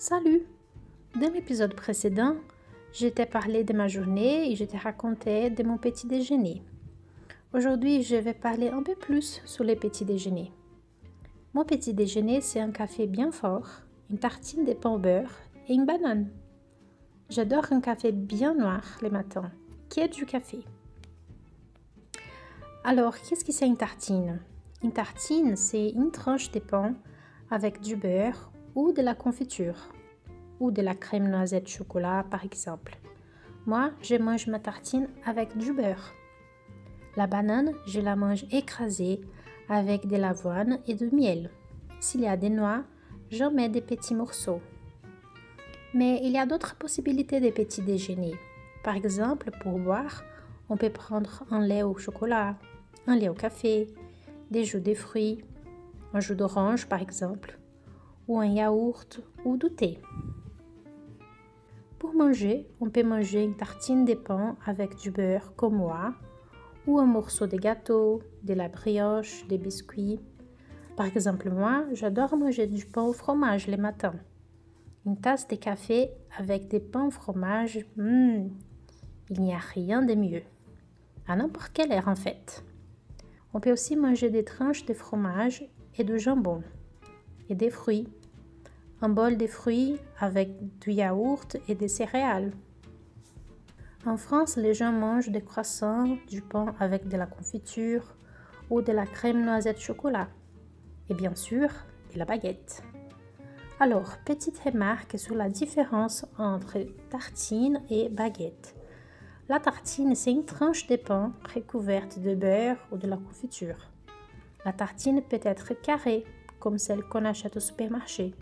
Salut Dans l'épisode précédent, je t'ai parlé de ma journée et je t'ai raconté de mon petit déjeuner. Aujourd'hui, je vais parler un peu plus sur les petits déjeuners. Mon petit déjeuner, c'est un café bien fort, une tartine de pain au beurre et une banane. J'adore un café bien noir le matin, qui est du café. Alors, qu'est-ce que c'est une tartine? Une tartine, c'est une tranche de pain avec du beurre ou de la confiture ou de la crème noisette chocolat par exemple. Moi, je mange ma tartine avec du beurre. La banane, je la mange écrasée avec de l'avoine et du miel. S'il y a des noix, j'en mets des petits morceaux. Mais il y a d'autres possibilités de petits déjeuners. Par exemple, pour boire, on peut prendre un lait au chocolat, un lait au café, des jus de fruits, un jus d'orange par exemple, ou un yaourt ou du thé. Pour manger, on peut manger une tartine de pain avec du beurre comme moi, ou un morceau de gâteau, de la brioche, des biscuits. Par exemple, moi, j'adore manger du pain au fromage le matin. Une tasse de café avec des pains au fromage, hmm, il n'y a rien de mieux. À n'importe quelle heure en fait. On peut aussi manger des tranches de fromage et de jambon et des fruits un bol de fruits avec du yaourt et des céréales. En France, les gens mangent des croissants, du pain avec de la confiture ou de la crème noisette chocolat. Et bien sûr, de la baguette. Alors, petite remarque sur la différence entre tartine et baguette. La tartine, c'est une tranche de pain recouverte de beurre ou de la confiture. La tartine peut être carrée, comme celle qu'on achète au supermarché.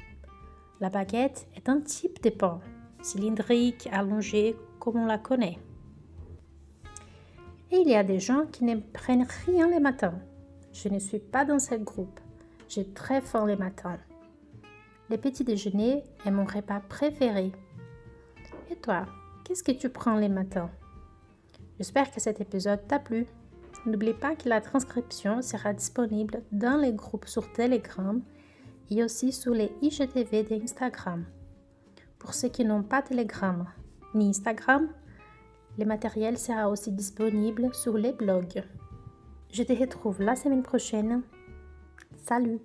La baguette est un type de pain, cylindrique, allongé, comme on la connaît. Et il y a des gens qui ne prennent rien les matins. Je ne suis pas dans ce groupe. J'ai très faim les matins. Les petits déjeuners est mon repas préféré. Et toi, qu'est-ce que tu prends les matins J'espère que cet épisode t'a plu. N'oublie pas que la transcription sera disponible dans les groupes sur Telegram et aussi sur les IGTV d'Instagram. Pour ceux qui n'ont pas Telegram ni Instagram, le matériel sera aussi disponible sur les blogs. Je te retrouve la semaine prochaine. Salut